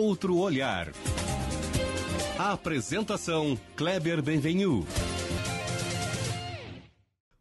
outro olhar. A apresentação Kleber Benvenu.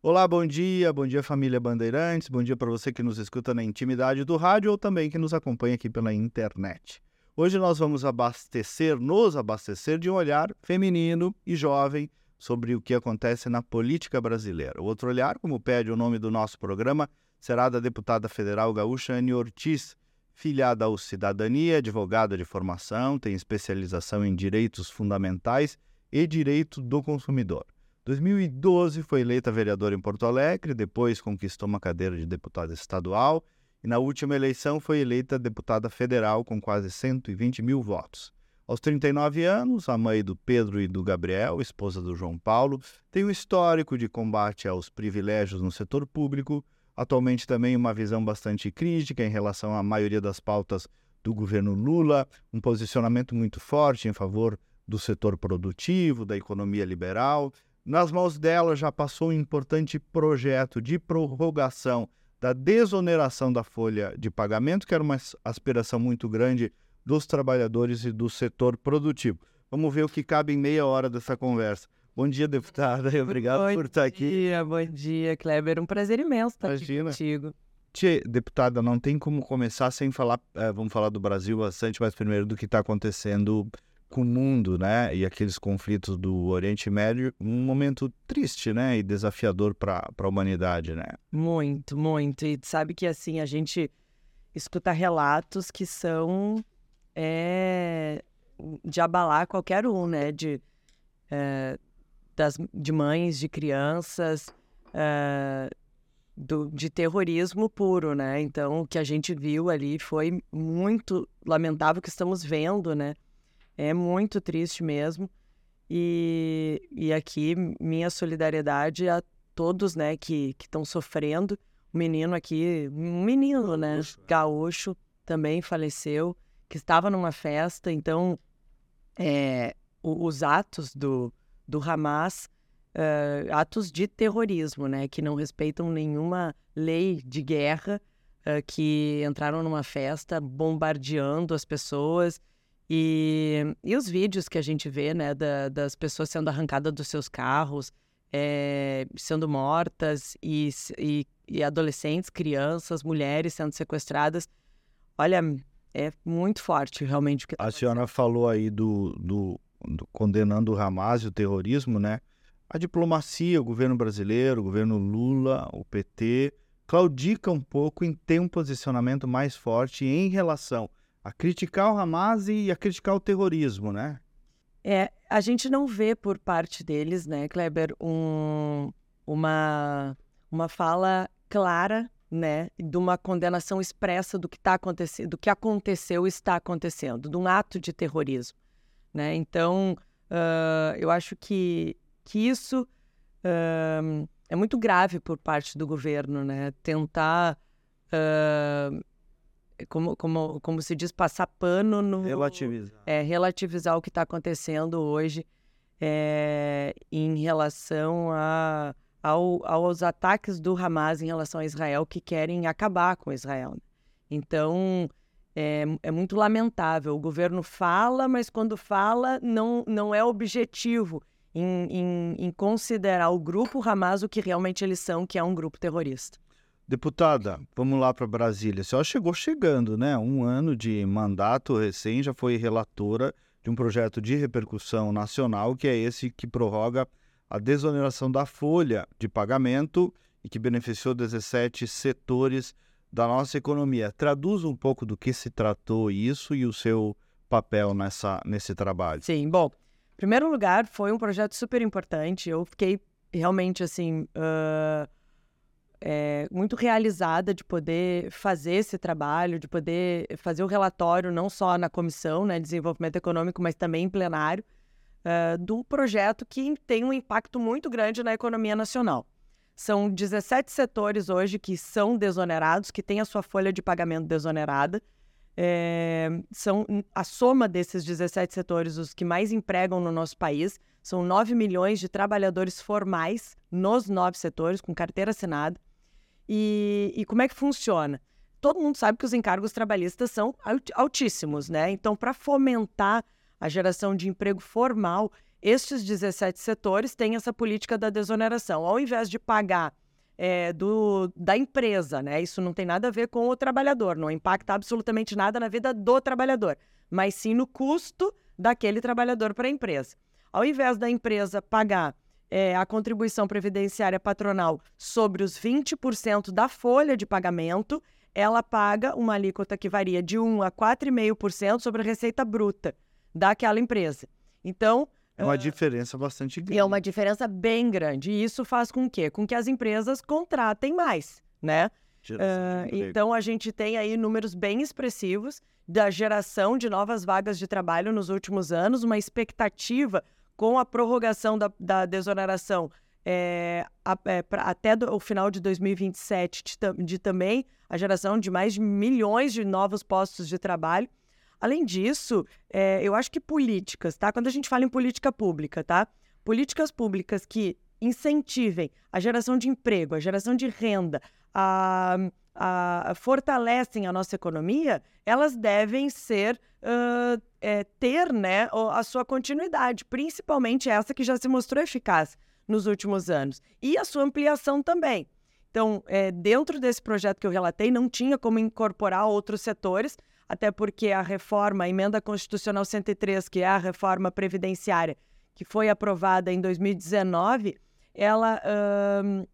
Olá, bom dia, bom dia família Bandeirantes, bom dia para você que nos escuta na intimidade do rádio ou também que nos acompanha aqui pela internet. Hoje nós vamos abastecer, nos abastecer de um olhar feminino e jovem sobre o que acontece na política brasileira. O outro olhar, como pede o nome do nosso programa, será da deputada federal gaúcha Anne Ortiz, filiada ao Cidadania, advogada de formação, tem especialização em direitos fundamentais e direito do consumidor. 2012 foi eleita vereadora em Porto Alegre, depois conquistou uma cadeira de deputada estadual e na última eleição foi eleita deputada federal com quase 120 mil votos. Aos 39 anos, a mãe do Pedro e do Gabriel, esposa do João Paulo, tem um histórico de combate aos privilégios no setor público, atualmente também uma visão bastante crítica em relação à maioria das pautas do governo Lula, um posicionamento muito forte em favor do setor produtivo, da economia liberal. Nas mãos dela já passou um importante projeto de prorrogação da desoneração da folha de pagamento, que era uma aspiração muito grande dos trabalhadores e do setor produtivo. Vamos ver o que cabe em meia hora dessa conversa. Bom dia, deputada. Obrigado bom por estar aqui. Bom dia, bom dia, Kleber. Um prazer imenso estar Imagina. aqui contigo. Tia, deputada, não tem como começar sem falar, é, vamos falar do Brasil bastante, mas primeiro do que está acontecendo com o mundo, né? E aqueles conflitos do Oriente Médio, um momento triste, né? E desafiador para a humanidade, né? Muito, muito. E sabe que assim, a gente escuta relatos que são é, de abalar qualquer um, né? De, é, das, de mães, de crianças, é, do, de terrorismo puro, né? Então, o que a gente viu ali foi muito lamentável que estamos vendo, né? É muito triste mesmo. E, e aqui, minha solidariedade a todos, né, que estão sofrendo. O menino aqui, um menino, né, Gaúcho. gaúcho, também faleceu, que estava numa festa. Então, é, os atos do, do Hamas, eh, atos de terrorismo, né, que não respeitam nenhuma lei de guerra, eh, que entraram numa festa bombardeando as pessoas. E, e os vídeos que a gente vê, né, da- das pessoas sendo arrancadas dos seus carros, eh, sendo mortas, e, e, e adolescentes, crianças, mulheres sendo sequestradas. Olha, é muito forte realmente o que tá A senhora falou aí do, do condenando o Hamas e o terrorismo, né? A diplomacia, o governo brasileiro, o governo Lula, o PT, claudica um pouco em ter um posicionamento mais forte em relação a criticar o Hamas e a criticar o terrorismo, né? É, a gente não vê por parte deles, né, Kleber, um, uma, uma fala clara, né, de uma condenação expressa do que está acontecendo, do que aconteceu e está acontecendo, de um ato de terrorismo, né? Então, ah, eu acho que, que isso ah, é muito grave por parte do governo, né? Tentar, ah, como, como, como se diz, passar pano no Relativizar. é, relativizar o que está acontecendo hoje é, em relação a, ao- aos ataques do Hamas em relação a Israel que querem acabar com Israel. né? Então, é, é muito lamentável. O governo fala, mas quando fala, não, não é objetivo em, em- em considerar o grupo Hamas o que realmente eles são, que é um grupo terrorista. Deputada, vamos lá para Brasília. A senhora chegou chegando, né? Um ano de mandato recém, já foi relatora de um projeto de repercussão nacional, que é esse que prorroga a desoneração da folha de pagamento e que beneficiou 17 setores da nossa economia. Traduz um pouco do que se tratou isso e o seu papel nessa, nesse trabalho. Sim, bom, em primeiro lugar, foi um projeto super importante. Eu fiquei realmente, assim, ah, é, muito realizada de poder fazer esse trabalho, de poder fazer o relatório, não só na Comissão né, de Desenvolvimento Econômico, mas também em plenário, ah, do projeto que tem um impacto muito grande na economia nacional. São 17 setores hoje que são desonerados, que têm a sua folha de pagamento desonerada. É, são a soma desses 17 setores os que mais empregam no nosso país. São 9 milhões de trabalhadores formais nos nove setores, com carteira assinada. E, e como é que funciona? todo mundo sabe que os encargos trabalhistas são altíssimos, né? Então, para fomentar a geração de emprego formal, estes 17 setores têm essa política da desoneração. Ao invés de pagar é, do, da empresa, né? Isso não tem nada a ver com o trabalhador, não impacta absolutamente nada na vida do trabalhador, mas sim no custo daquele trabalhador para a empresa. Ao invés da empresa pagar é, a contribuição previdenciária patronal sobre os 20% da folha de pagamento, ela paga uma alíquota que varia de 1 a 4,5% sobre a receita bruta daquela empresa. Então, é uma diferença bastante grande. É uma diferença bem grande. E isso faz com que, com que as empresas contratem mais, né? Uh, então a gente tem aí números bem expressivos da geração de novas vagas de trabalho nos últimos anos, uma expectativa com a prorrogação da, da desoneração é, a, é, pra, até do, o final de 2027, de, de também a geração de mais de milhões de novos postos de trabalho. Além disso, é, eu acho que políticas, tá? Quando a gente fala em política pública, tá? Políticas públicas que incentivem a geração de emprego, a geração de renda, a, a, a fortalecem a nossa economia, elas devem ser uh, é, ter né, a sua continuidade, principalmente essa que já se mostrou eficaz nos últimos anos, e a sua ampliação também. Então, é, dentro desse projeto que eu relatei, não tinha como incorporar outros setores, até porque a reforma, a emenda constitucional 103, que é a reforma previdenciária, que foi aprovada em 2019, ela, hum,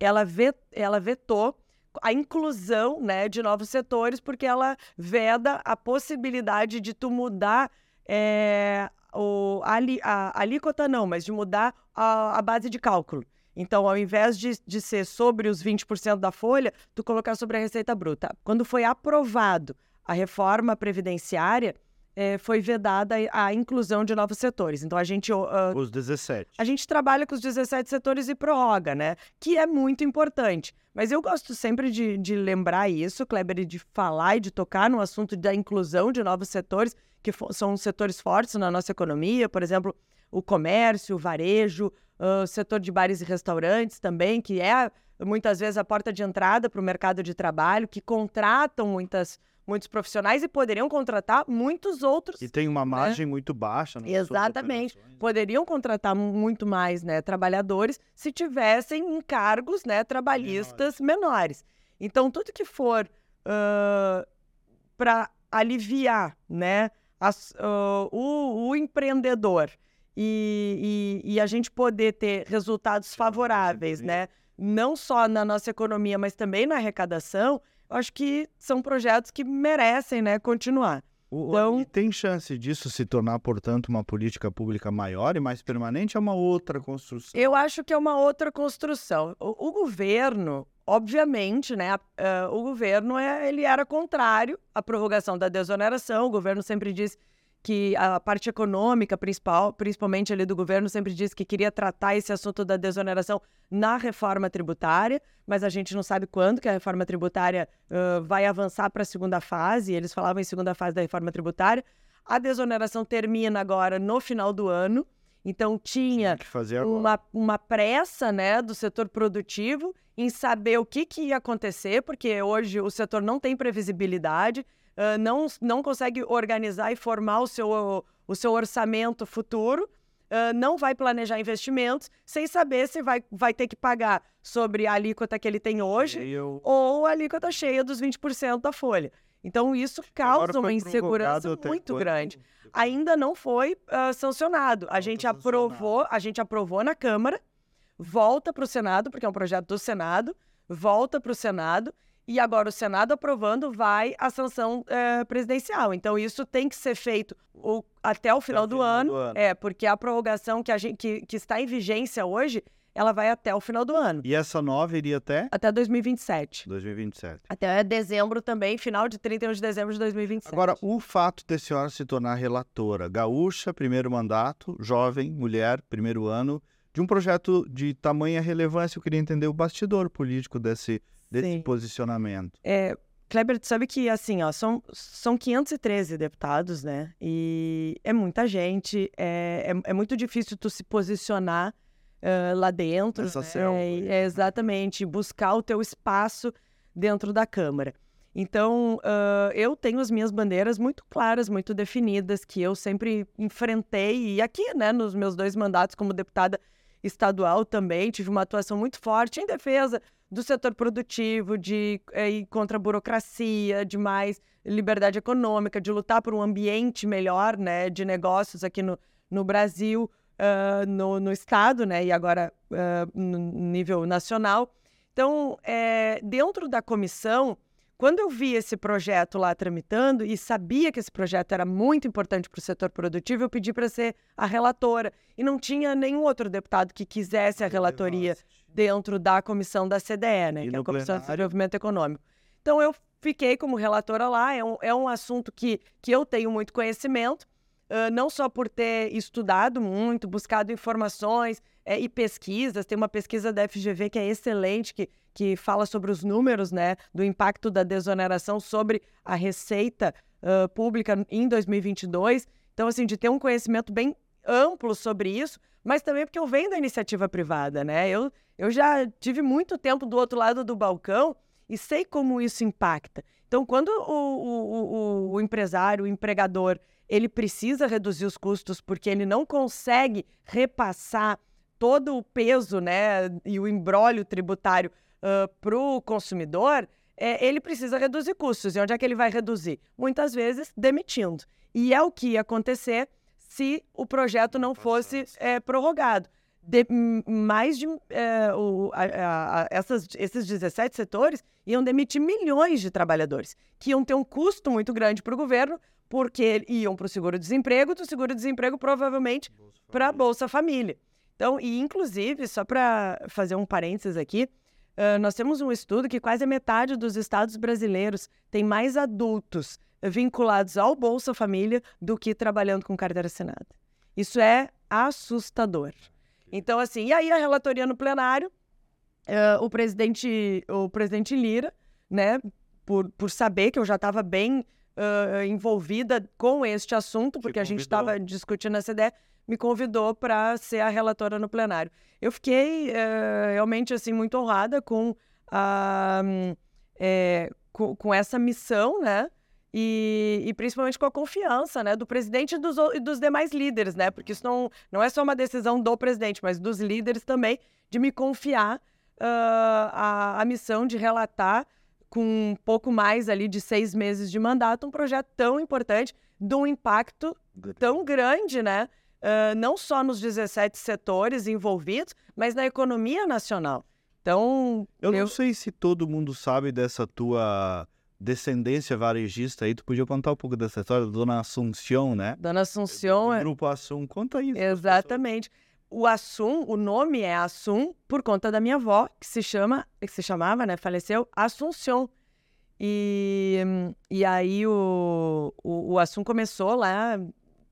ela, vet, ela vetou a inclusão né, de novos setores, porque ela veda a possibilidade de tu mudar é, o, a, a, a alíquota, não, mas de mudar a, a base de cálculo. Então, ao invés de, de ser sobre os 20% da folha, tu colocar sobre a receita bruta. Quando foi aprovado a reforma previdenciária, é, foi vedada a inclusão de novos setores. Então a gente. Uh, os 17. A gente trabalha com os 17 setores e prorroga, né? Que é muito importante. Mas eu gosto sempre de, de lembrar isso, Kleber, de falar e de tocar no assunto da inclusão de novos setores, que são setores fortes na nossa economia, por exemplo, o comércio, o varejo, o setor de bares e restaurantes também, que é muitas vezes a porta de entrada para o mercado de trabalho, que contratam muitas muitos profissionais e poderiam contratar muitos outros. E tem uma né? margem né? muito baixa. Exatamente. Poderiam contratar muito mais né, trabalhadores se tivessem encargos né, trabalhistas menores. menores. Então, tudo que for uh, para aliviar né, as, uh, o, o, empreendedor e, e, e, a gente poder ter resultados favoráveis, né? Não só na nossa economia, mas também na arrecadação, acho que são projetos que merecem né, continuar. Então, e tem chance disso se tornar, portanto, uma política pública maior e mais permanente? É uma outra construção? Eu acho que é uma outra construção. O, o governo, obviamente, né, uh, o governo é, ele era contrário à prorrogação da desoneração. O governo sempre disse que a parte econômica principal, principalmente ali do governo, sempre disse que queria tratar esse assunto da desoneração na reforma tributária, mas a gente não sabe quando que a reforma tributária uh, vai avançar para a segunda fase. Eles falavam em segunda fase da reforma tributária. A desoneração termina agora no final do ano. Então tinha uma, uma pressa né, do setor produtivo em saber o que, que ia acontecer, porque hoje o setor não tem previsibilidade uh, não, não consegue organizar e formar o seu, o seu orçamento futuro, uh, não vai planejar investimentos, sem saber se vai, vai ter que pagar sobre a alíquota que ele tem hoje eu... ou a alíquota cheia dos 20% da folha. Então, isso causa uma insegurança muito grande. Ainda não foi uh, sancionado. A gente aprovou, a gente aprovou na Câmara, volta para o Senado, porque é um projeto do Senado, volta para o Senado e agora o Senado aprovando vai a sanção é, presidencial. Então isso tem que ser feito até o final, até do, final ano, do, ano, É, porque a prorrogação que, a gente, que, que está em vigência hoje, ela vai até o final do ano. E essa nova iria até? Até 2027. 2027. Até dezembro também, final de 31 de dezembro de 2027. Agora, o fato de a senhora se tornar relatora, gaúcha, primeiro mandato, jovem, mulher, primeiro ano, de um projeto de tamanha relevância, eu queria entender o bastidor político desse desse Sim. posicionamento? É, Kleber, tu sabe que, assim, ó, são, são 513 deputados, né? E é muita gente, é, é, é muito difícil tu se posicionar uh, lá dentro. Essa né? é, é, exatamente, buscar o teu espaço dentro da Câmara. Então, uh, eu tenho as minhas bandeiras muito claras, muito definidas, que eu sempre enfrentei, e aqui, né, nos meus dois mandatos como deputada estadual também, tive uma atuação muito forte em defesa do setor produtivo, de é, ir contra a burocracia, de mais liberdade econômica, de lutar por um ambiente melhor, né, de negócios aqui no, no Brasil, uh, no, no estado, né, e agora uh, no nível nacional. Então, é, dentro da comissão, quando eu vi esse projeto lá tramitando e sabia que esse projeto era muito importante para o setor produtivo, eu pedi para ser a relatora. E não tinha nenhum outro deputado que quisesse a relatoria dentro da comissão da CDE, né? E que é a Comissão de Desenvolvimento Econômico. Então eu fiquei como relatora lá, é um, é um assunto que, que eu tenho muito conhecimento, uh, não só por ter estudado muito, buscado informações é, e pesquisas, tem uma pesquisa da FGV que é excelente, que que fala sobre os números né, do impacto da desoneração sobre a receita uh, pública em 2022. Então, assim, de ter um conhecimento bem amplo sobre isso, mas também porque eu venho da iniciativa privada, né? Eu, eu já tive muito tempo do outro lado do balcão e sei como isso impacta. Então, quando o, o, o, o empresário, o empregador, ele precisa reduzir os custos porque ele não consegue repassar todo o peso né, e o embrólio tributário uh, para o consumidor, é, ele precisa reduzir custos. E onde é que ele vai reduzir? Muitas vezes demitindo. E é o que ia acontecer se o projeto não fosse é, prorrogado. De, mais de é, o, a, a, essas, esses 17 setores iam demitir milhões de trabalhadores, que iam ter um custo muito grande para o governo, porque iam para o seguro-desemprego, do seguro-desemprego provavelmente para a Bolsa Família. Então, e inclusive, só para fazer um parênteses aqui, Uh, nós temos um estudo que quase a metade dos estados brasileiros tem mais adultos vinculados ao Bolsa Família do que trabalhando com carteira assinada. Isso é assustador. Então, assim, e aí a relatoria no plenário, uh, o presidente o presidente Lira, né, por, por saber que eu já estava bem uh, envolvida com este assunto, porque a gente estava discutindo essa ideia, me convidou para ser a relatora no plenário. Eu fiquei é, realmente assim muito honrada com, a, é, com, com, essa missão, né? E, e, principalmente com a confiança né, do presidente e dos, e dos demais líderes, né? Porque isso não, não é só uma decisão do presidente, mas dos líderes também, de me confiar uh, a, a missão de relatar com um pouco mais ali de seis meses de mandato um projeto tão importante, de um impacto tão grande, né? Uh, não só nos 17 setores envolvidos, mas na economia nacional. Então. Eu, eu não sei se todo mundo sabe dessa tua descendência varejista aí. Tu podia contar um pouco dessa história da Dona Assunção, né? Dona Assunção. É... Grupo Assum, conta isso. Exatamente. O Assum, o nome é Assum por conta da minha avó, que se chama, que se chamava, né? Faleceu, Assunção. E, e aí o, o, o Assum começou lá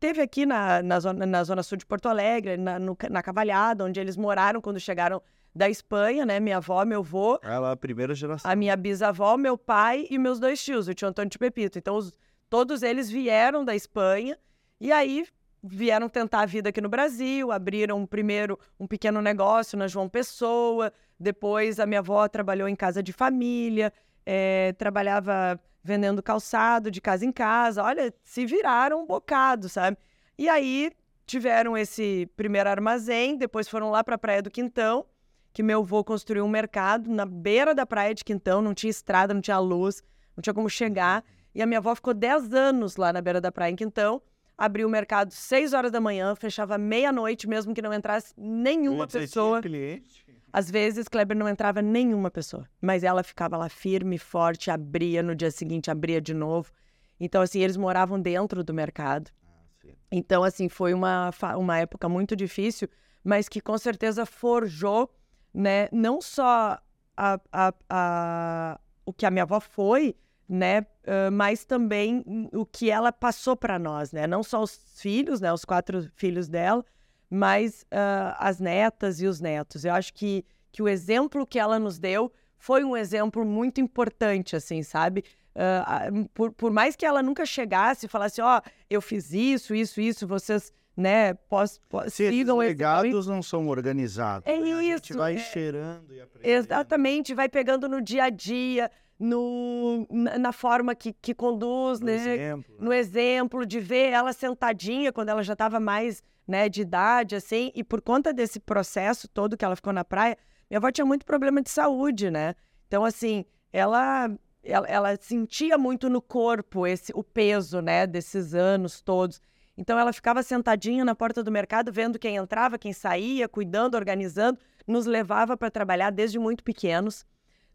teve aqui na, na, zona, na zona sul de Porto Alegre, na, no, na Cavalhada, onde eles moraram quando chegaram da Espanha, né? Minha avó, meu avô. Ela é a primeira geração. A minha bisavó, meu pai e meus dois tios, o tio Antônio e o Pepito. Então, os, todos eles vieram da Espanha e aí vieram tentar a vida aqui no Brasil, abriram primeiro um pequeno negócio na João Pessoa, depois a minha avó trabalhou em casa de família, é, trabalhava vendendo calçado de casa em casa. Olha, se viraram um bocado, sabe? E aí tiveram esse primeiro armazém, depois foram lá para a Praia do Quintão, que meu avô construiu um mercado na beira da Praia de Quintão, não tinha estrada, não tinha luz, não tinha como chegar. E a minha avó ficou 10 anos lá na beira da praia em Quintão, abriu o mercado 6 horas da manhã, fechava meia-noite, mesmo que não entrasse nenhuma pessoa. Cliente. Às vezes, Kleber não entrava nenhuma pessoa, mas ela ficava lá firme, forte, abria no dia seguinte, abria de novo. Então, assim, eles moravam dentro do mercado. Ah, então, assim, foi uma, uma época muito difícil, mas que com certeza forjou, né, não só a, a, a, o que a minha avó foi, né, uh, mas também o que ela passou para nós, né, não só os filhos, né, os quatro filhos dela, mas uh, as netas e os netos. Eu acho que, que o exemplo que ela nos deu foi um exemplo muito importante, assim, sabe? Uh, por, por, mais que ela nunca chegasse e falasse, ó, oh, eu fiz isso, isso, isso, vocês, né, pos, pos, Se esses legados não são organizados. É né? isso. A gente vai é... cheirando e aprendendo. Exatamente, vai pegando no dia a dia, no, na, forma que, que conduz, No né? exemplo, no exemplo, de ver ela sentadinha quando ela já estava mais né, de idade, assim, e por conta desse processo todo que ela ficou na praia, minha avó tinha muito problema de saúde, né? Então, assim, ela, ela, ela sentia muito no corpo esse o peso, né, desses anos todos. Então, ela ficava sentadinha na porta do mercado, vendo quem entrava, quem saía, cuidando, organizando, nos levava para trabalhar desde muito pequenos.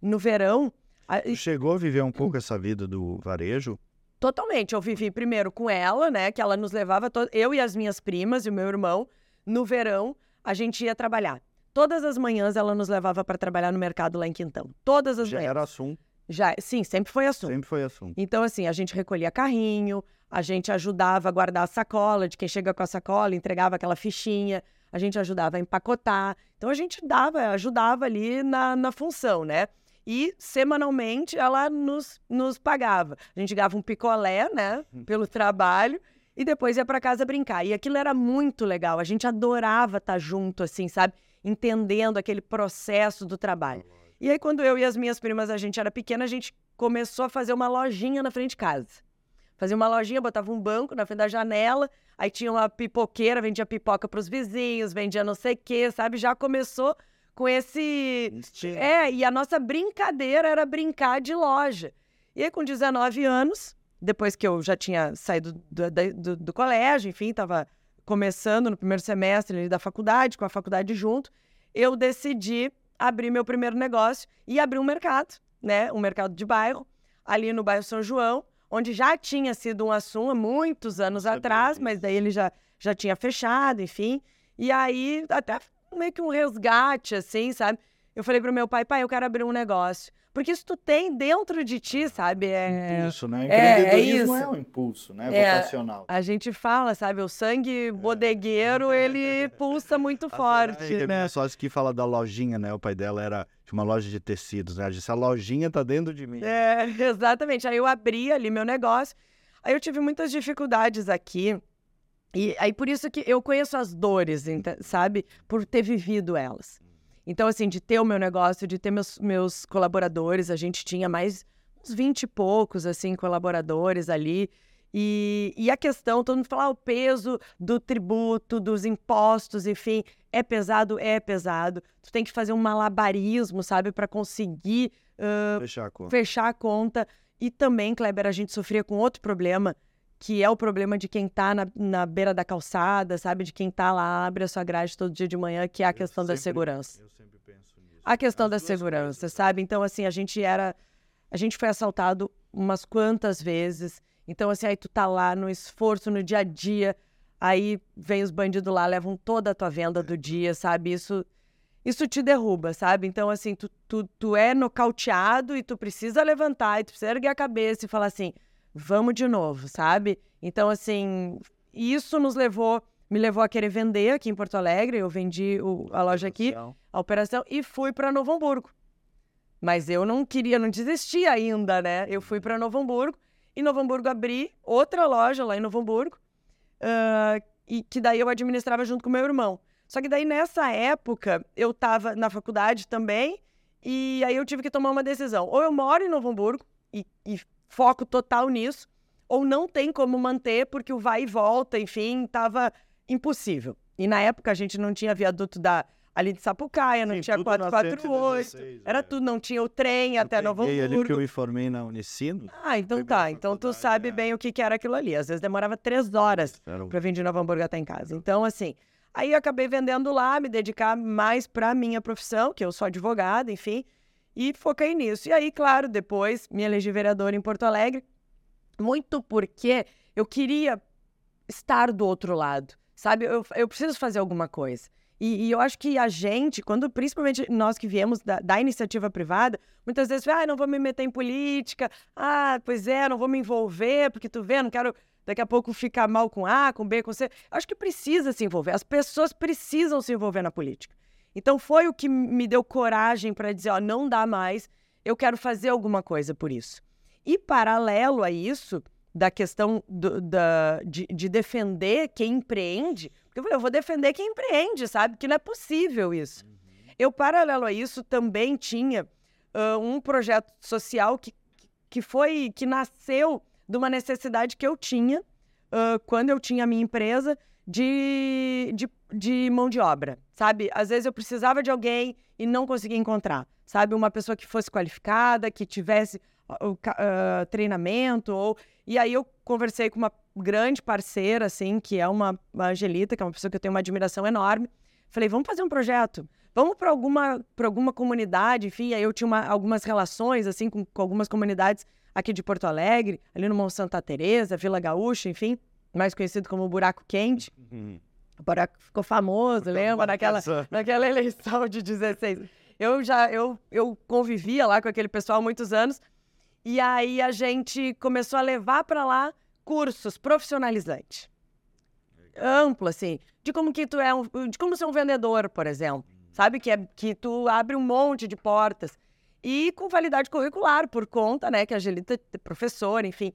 No verão, chegou a viver um pouco essa vida do varejo? Totalmente. Eu vivi primeiro com ela, né? Que ela nos levava, to- eu e as minhas primas e o meu irmão, no verão, a gente ia trabalhar. Todas as manhãs ela nos levava para trabalhar no mercado lá em Quintão. Todas as Já manhãs. era assunto, Já, sim, sempre foi assunto. sempre foi assunto. Então, assim, a gente recolhia carrinho, a gente ajudava a guardar a sacola de quem chega com a sacola, entregava aquela fichinha, a gente ajudava a empacotar. Então, a gente dava, ajudava ali na, na função, né? E semanalmente ela nos, nos pagava. A gente ganhava um picolé, né, pelo trabalho, e depois ia para casa brincar. E aquilo era muito legal, a gente adorava estar junto, assim, sabe? Entendendo aquele processo do trabalho. E aí, quando eu e as minhas primas, a gente era pequena, a gente começou a fazer uma lojinha na frente de casa. Fazia uma lojinha, botava um banco na frente da janela, aí tinha uma pipoqueira, vendia pipoca para os vizinhos, vendia não sei o quê, sabe? Já começou com esse. Instinto. É, e a nossa brincadeira era brincar de loja. E aí, com 19 anos, depois que eu já tinha saído do, do- do colégio, enfim, estava começando no primeiro semestre ali da faculdade, com a faculdade junto, eu decidi abrir meu primeiro negócio e abrir um mercado, né? Um mercado de bairro, ali no bairro São João, onde já tinha sido um assunto há muitos anos atrás, mas daí ele já, já tinha fechado, enfim. E aí, até meio que um resgate, assim, sabe? Eu falei pro meu pai, pai, eu quero abrir um negócio. Porque isso tu tem dentro de ti, sabe? É... Impulso, né? é, é Empreendedorismo é, isso. um impulso, né? É. Vocacional. A gente fala, sabe? O sangue bodegueiro, ele pulsa muito forte, a né? sócia que fala da lojinha, né? O pai dela era de uma loja de tecidos, né? Ela disse, a lojinha tá dentro de mim. É, exatamente. Aí eu abri ali meu negócio. Aí eu tive muitas dificuldades aqui. E aí por isso que eu conheço as dores, sabe? Por ter vivido elas. Então, assim, de ter o meu negócio, de ter meus, meus colaboradores, a gente tinha mais uns 20 e poucos, assim, colaboradores ali. E, e a questão, todo mundo fala, ah, o peso do tributo, dos impostos, enfim, é pesado, é pesado. Tu tem que fazer um malabarismo, sabe, para conseguir ah, Fechar a conta. fechar a conta. E também, Kleber, a gente sofria com outro problema, que é o problema de quem tá na, na beira da calçada, sabe? De quem tá lá, abre a sua grade todo dia de manhã, que é a questão da sempre- segurança. Eu sempre penso nisso. A questão As da segurança, coisas. sabe? Então, assim, a gente era. A gente foi assaltado umas quantas vezes. Então, assim, aí tu tá lá no esforço, no dia a dia. Aí vem os bandidos lá, levam toda a tua venda do dia, sabe? Isso isso te derruba, sabe? Então, assim, tu, tu, tu é nocauteado e tu precisa levantar, e tu precisa erguer a cabeça e falar assim, vamos de novo, sabe? Então, assim, isso nos levou, me levou a querer vender aqui em Porto Alegre. Eu vendi o- a loja aqui, a operação, e fui para Novo Hamburgo. Mas eu não queria, não desisti ainda, né? Eu fui para Novo Hamburgo, e Novo Hamburgo abri outra loja lá em Novo Hamburgo, ah, e que daí eu administrava junto com meu irmão. Só que daí nessa época eu estava na faculdade também e aí eu tive que tomar uma decisão. Ou eu moro em Novo Hamburgo e, e foco total nisso, ou não tem como manter porque o vai e volta, enfim, estava impossível. E na época a gente não tinha viaduto da ali de Sapucaia, não Sim, tinha tudo na 448, 116, era é. tudo, não tinha o trem até Eu Novo peguei ali porque Hamburgo. eu me formei na Unicino. Ah, então tá. Então tu sabe é. bem o que, que era aquilo ali. Às vezes demorava três horas um- para vir de Novo Hamburgo até em casa. Então, assim, aí eu acabei vendendo lá, me dedicar mais para minha profissão, que eu sou advogada, enfim, e foquei nisso. E aí, claro, depois me elegi vereadora em Porto Alegre, muito porque eu queria estar do outro lado, sabe? Eu, eu preciso fazer alguma coisa. E, e eu acho que a gente, quando principalmente nós que viemos da, da iniciativa privada, muitas vezes, ah, não vou me meter em política, ah, pois é, não vou me envolver, porque tu vê, não quero daqui a pouco ficar mal com A, com B, com C. Acho que precisa se envolver, as pessoas precisam se envolver na política. Então foi o que me deu coragem para dizer, ó, não dá mais, eu quero fazer alguma coisa por isso. E paralelo a isso, da questão do- da, de, de defender quem empreende, porque eu falei, eu vou defender quem empreende, sabe? Que não é possível isso. Eu, paralelo a isso, também tinha uh, um projeto social que, que foi, que nasceu de uma necessidade que eu tinha uh, quando eu tinha a minha empresa de, de, de mão de obra, sabe? Às vezes eu precisava de alguém e não conseguia encontrar, sabe? Uma pessoa que fosse qualificada, que tivesse uh, uh, treinamento, ou... E aí eu conversei com uma grande parceira, assim, que é uma, uma Angelita, que é uma pessoa que eu tenho uma admiração enorme. Falei, vamos fazer um projeto. Vamos para alguma, alguma comunidade, enfim. Aí eu tinha uma, algumas relações, assim, com, com algumas comunidades aqui de Porto Alegre, ali no Monte Santa Teresa, Vila Gaúcha, enfim, mais conhecido como Buraco Quente. Uhum. O buraco ficou famoso, lembra? Naquela, naquela eleição de 16. Eu já eu, eu convivia lá com aquele pessoal há muitos anos. E aí a gente começou a levar para lá cursos profissionalizantes. Amplo, assim, de como que tu é um, de como ser um vendedor, por exemplo. Sabe? Que, é, que tu abre um monte de portas. E com validade curricular, por conta, né, que a Angelita é professora, enfim.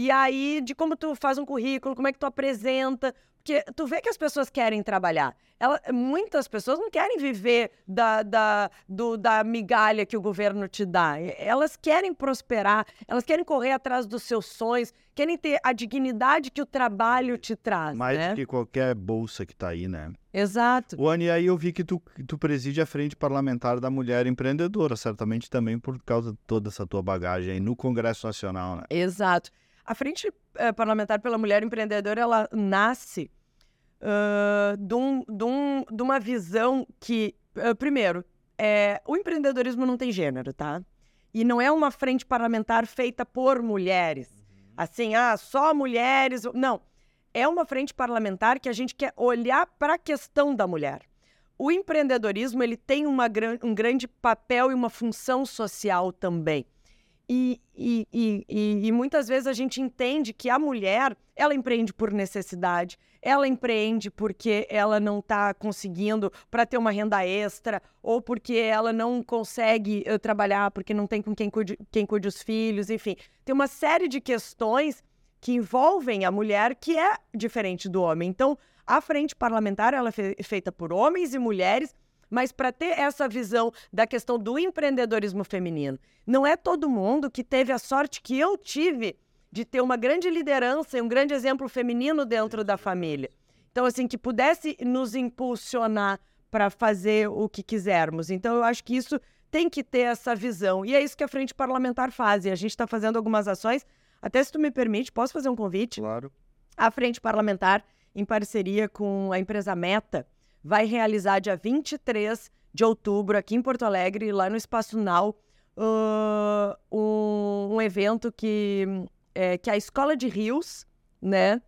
E aí, de como tu faz um currículo, como é que tu apresenta, porque tu vê que as pessoas querem trabalhar. Ela, muitas pessoas não querem viver da, da, do, da migalha que o governo te dá. Elas querem prosperar, elas querem correr atrás dos seus sonhos, querem ter a dignidade que o trabalho te traz. Mais né? do que qualquer bolsa que está aí, né? Exato. O Ani, aí eu vi que tu, tu preside a frente parlamentar da mulher empreendedora, certamente também por causa de toda essa tua bagagem aí no Congresso Nacional, né? Exato. A Frente eh, Parlamentar pela Mulher Empreendedora, ela nasce uh, de, um, de, um, de, uma visão que, uh, primeiro, é, o empreendedorismo não tem gênero, tá? E não é uma frente parlamentar feita por mulheres. Uhum. Assim, ah, só mulheres. Não. É uma frente parlamentar que a gente quer olhar para a questão da mulher. O empreendedorismo ele tem uma, um grande papel e uma função social também. E, e, e, e, muitas vezes a gente entende que a mulher, ela empreende por necessidade, ela empreende porque ela não está conseguindo para ter uma renda extra, ou porque ela não consegue uh, trabalhar, porque não tem com quem cuide, quem cuide os filhos, enfim. Tem uma série de questões que envolvem a mulher que é diferente do homem. Então, a frente parlamentar ela é feita por homens e mulheres mas para ter essa visão da questão do empreendedorismo feminino. Não é todo mundo que teve a sorte que eu tive de ter uma grande liderança e um grande exemplo feminino dentro da família. Então, assim, que pudesse nos impulsionar para fazer o que quisermos. Então, eu acho que isso tem que ter essa visão. E é isso que a Frente Parlamentar faz. E a gente está fazendo algumas ações. Até se tu me permite, posso fazer um convite? Claro. A Frente Parlamentar, em parceria com a empresa Meta, vai realizar dia 23 de outubro, aqui em Porto Alegre, lá no Espaço Nau, uh, um, um, evento que, é, que é a Escola de Rios, né?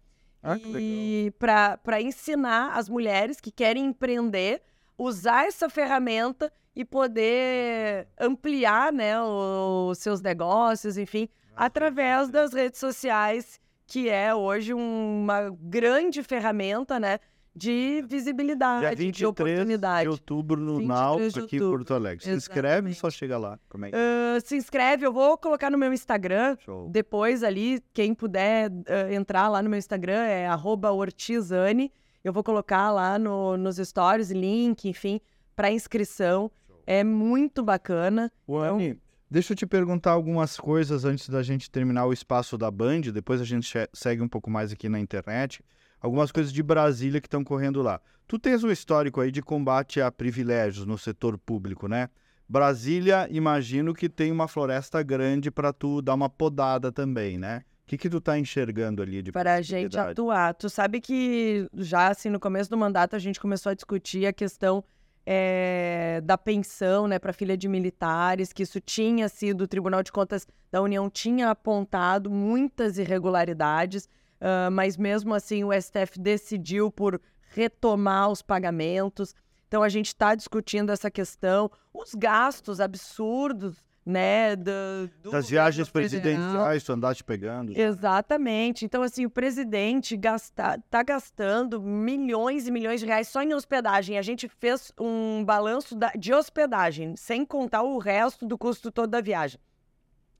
Ah, e para ensinar as mulheres que querem empreender, usar essa ferramenta e poder ampliar né, os seus negócios, enfim, ah, através das redes sociais, que é hoje uma grande ferramenta, né? De visibilidade, Dia 23 de oportunidade. de outubro no Nau, aqui em Porto Alegre. Se inscreve só chega lá. Como é que... uh, se inscreve, eu vou colocar no meu Instagram. Show. Depois ali, quem puder uh, entrar lá no meu Instagram é ortizane. Eu vou colocar lá no, nos stories, link, enfim, para inscrição. Show. É muito bacana. Anne, então... deixa eu te perguntar algumas coisas antes da gente terminar o espaço da Band. Depois a gente segue um pouco mais aqui na internet algumas coisas de Brasília que estão correndo lá. Tu tens um histórico aí de combate a privilégios no setor público, né? Brasília, imagino que tem uma floresta grande para tu dar uma podada também, né? O que, que tu tá enxergando ali de Para a gente atuar. Tu sabe que já assim no começo do mandato a gente começou a discutir a questão é, da pensão né, para filha de militares, que isso tinha sido, o Tribunal de Contas da União tinha apontado muitas irregularidades. Uh, mas mesmo assim o STF decidiu por retomar os pagamentos. Então a gente está discutindo essa questão, os gastos absurdos, né, do, do das viagens presidenciais, tu andaste pegando. Exatamente. Então assim, o presidente está gastando milhões e milhões de reais só em hospedagem. A gente fez um balanço da, de hospedagem, sem contar o resto do custo todo da viagem.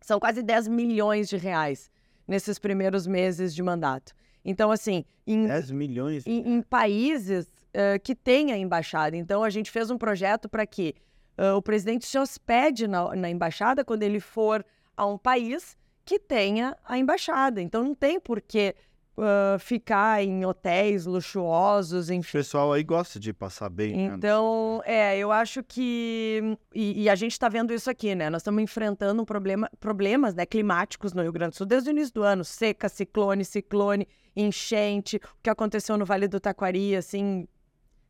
São quase 10 milhões de reais nesses primeiros meses de mandato. Então, assim. Em, 10 milhões? Em, em países uh, que têm a embaixada. Então, a gente fez um projeto para que uh, o presidente se hospede na, na embaixada quando ele for a um país que tenha a embaixada. Então não tem por que uh, ficar em hotéis luxuosos, enfim. O pessoal aí gosta de passar bem. né? Então, é, eu acho que. E, e a gente está vendo isso aqui, né? Nós estamos enfrentando um problema, problemas né, climáticos no Rio Grande do Sul desde o início do ano: seca, ciclone, ciclone, enchente, o que aconteceu no Vale do Taquari, assim,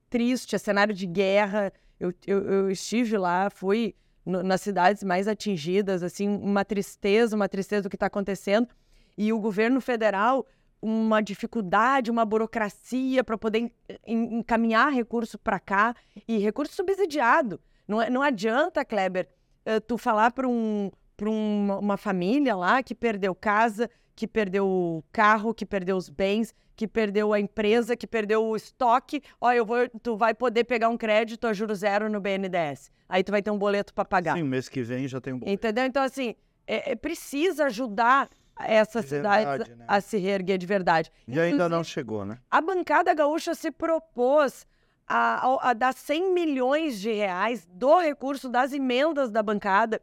triste, é cenário de guerra. Eu, eu, eu estive lá, fui no, nas cidades mais atingidas, assim, uma tristeza, uma tristeza do que está acontecendo. E o governo federal uma dificuldade, uma burocracia para poder encaminhar recurso para cá e recurso subsidiado. Não, é, não adianta, Kleber, uh, tu falar para um, um, uma família lá que perdeu casa, que perdeu o carro, que perdeu os bens, que perdeu a empresa, que perdeu o estoque. Ó, eu vou, tu vai poder pegar um crédito a juro zero no BNDES. Aí tu vai ter um boleto para pagar. Sim, mês que vem já tem um boleto. Entendeu? Então, assim, é, é precisa ajudar essa cidade né? a se reerguer de verdade. E Inclusive, ainda não chegou, né? A bancada gaúcha se propôs a, a, a, dar 100 milhões de reais do recurso das emendas da bancada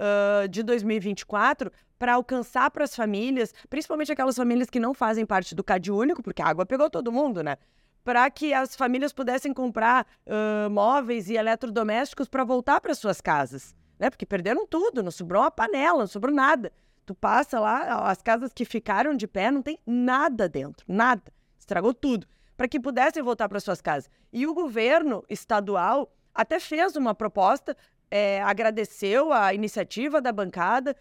uh, de 2024 para alcançar para as famílias, principalmente aquelas famílias que não fazem parte do CAD único, porque a água pegou todo mundo, né? Para que as famílias pudessem comprar uh, móveis e eletrodomésticos para voltar para suas casas, né? Porque perderam tudo, não sobrou uma panela, não sobrou nada. Tu passa lá, as casas que ficaram de pé não tem nada dentro, nada. Estragou tudo. Para que pudessem voltar para suas casas. E o governo estadual até fez uma proposta, é, agradeceu a iniciativa da bancada,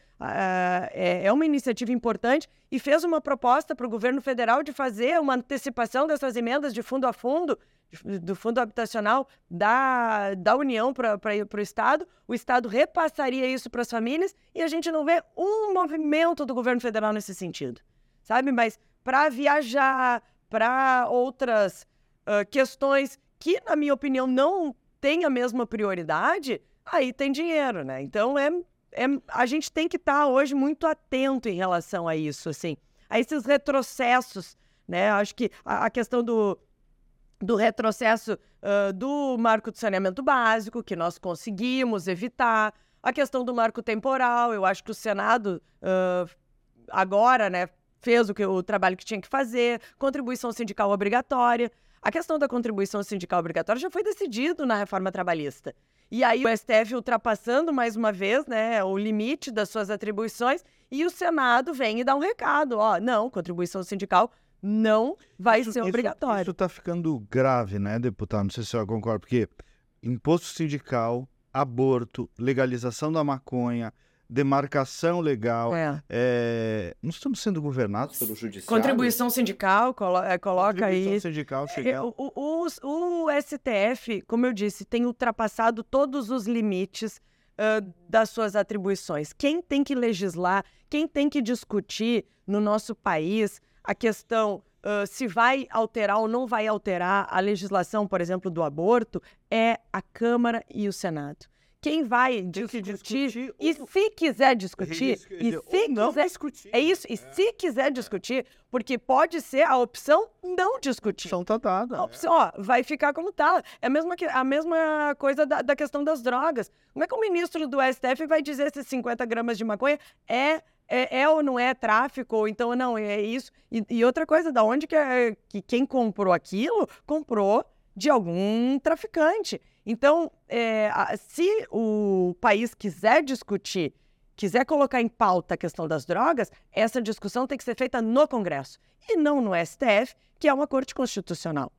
é, é uma iniciativa importante, e fez uma proposta para o governo federal de fazer uma antecipação dessas emendas de fundo a fundo do Fundo Habitacional da, da União para o Estado, o Estado repassaria isso para as famílias e a gente não vê um movimento do governo federal nesse sentido, sabe? Mas para viajar, para outras uh, questões que, na minha opinião, não têm a mesma prioridade, aí tem dinheiro, né? Então, é, é a gente tem que estar tá hoje muito atento em relação a isso, assim, a esses retrocessos, né? Acho que a, a questão do do retrocesso uh, do marco de saneamento básico, que nós conseguimos evitar, a questão do marco temporal, eu acho que o Senado uh, agora, né, fez o, que, o trabalho que tinha que fazer, contribuição sindical obrigatória. A questão da contribuição sindical obrigatória já foi decidido na reforma trabalhista. E aí o STF ultrapassando mais uma vez, né, o limite das suas atribuições, e o Senado vem e dá um recado, ó, não, contribuição sindical não vai isso, ser obrigatório. Isso está ficando grave, né, deputado? Não sei se a senhora concorda, porque imposto sindical, aborto, legalização da maconha, demarcação legal. É. É... Nós estamos sendo governados pelo judiciário. Contribuição sindical, colo é, coloca Contribuição aí. sindical, chega... o, o, o, o, STF, como eu disse, tem ultrapassado todos os limites uh, das suas atribuições. Quem tem que legislar, quem tem que discutir no nosso país a questão uh, se vai alterar ou não vai alterar a legislação, por exemplo, do aborto, é a Câmara e o Senado. Quem vai discutir, discutir e se quiser discutir, isso, e se não quiser, discutir. É isso, e é. se quiser discutir, porque pode ser a opção não discutir. Opção tá dada. A opção, ó, vai ficar como tá. É a mesma, a mesma coisa da, da questão das drogas. Como é que o ministro do STF vai dizer se 50 gramas de maconha é é, é, ou não é tráfico, ou então não, é isso. E, e outra coisa, da onde que, é, que quem comprou aquilo, comprou de algum traficante. Então, é, se o país quiser discutir, quiser colocar em pauta a questão das drogas, essa discussão tem que ser feita no Congresso e não no STF, que é uma corte constitucional.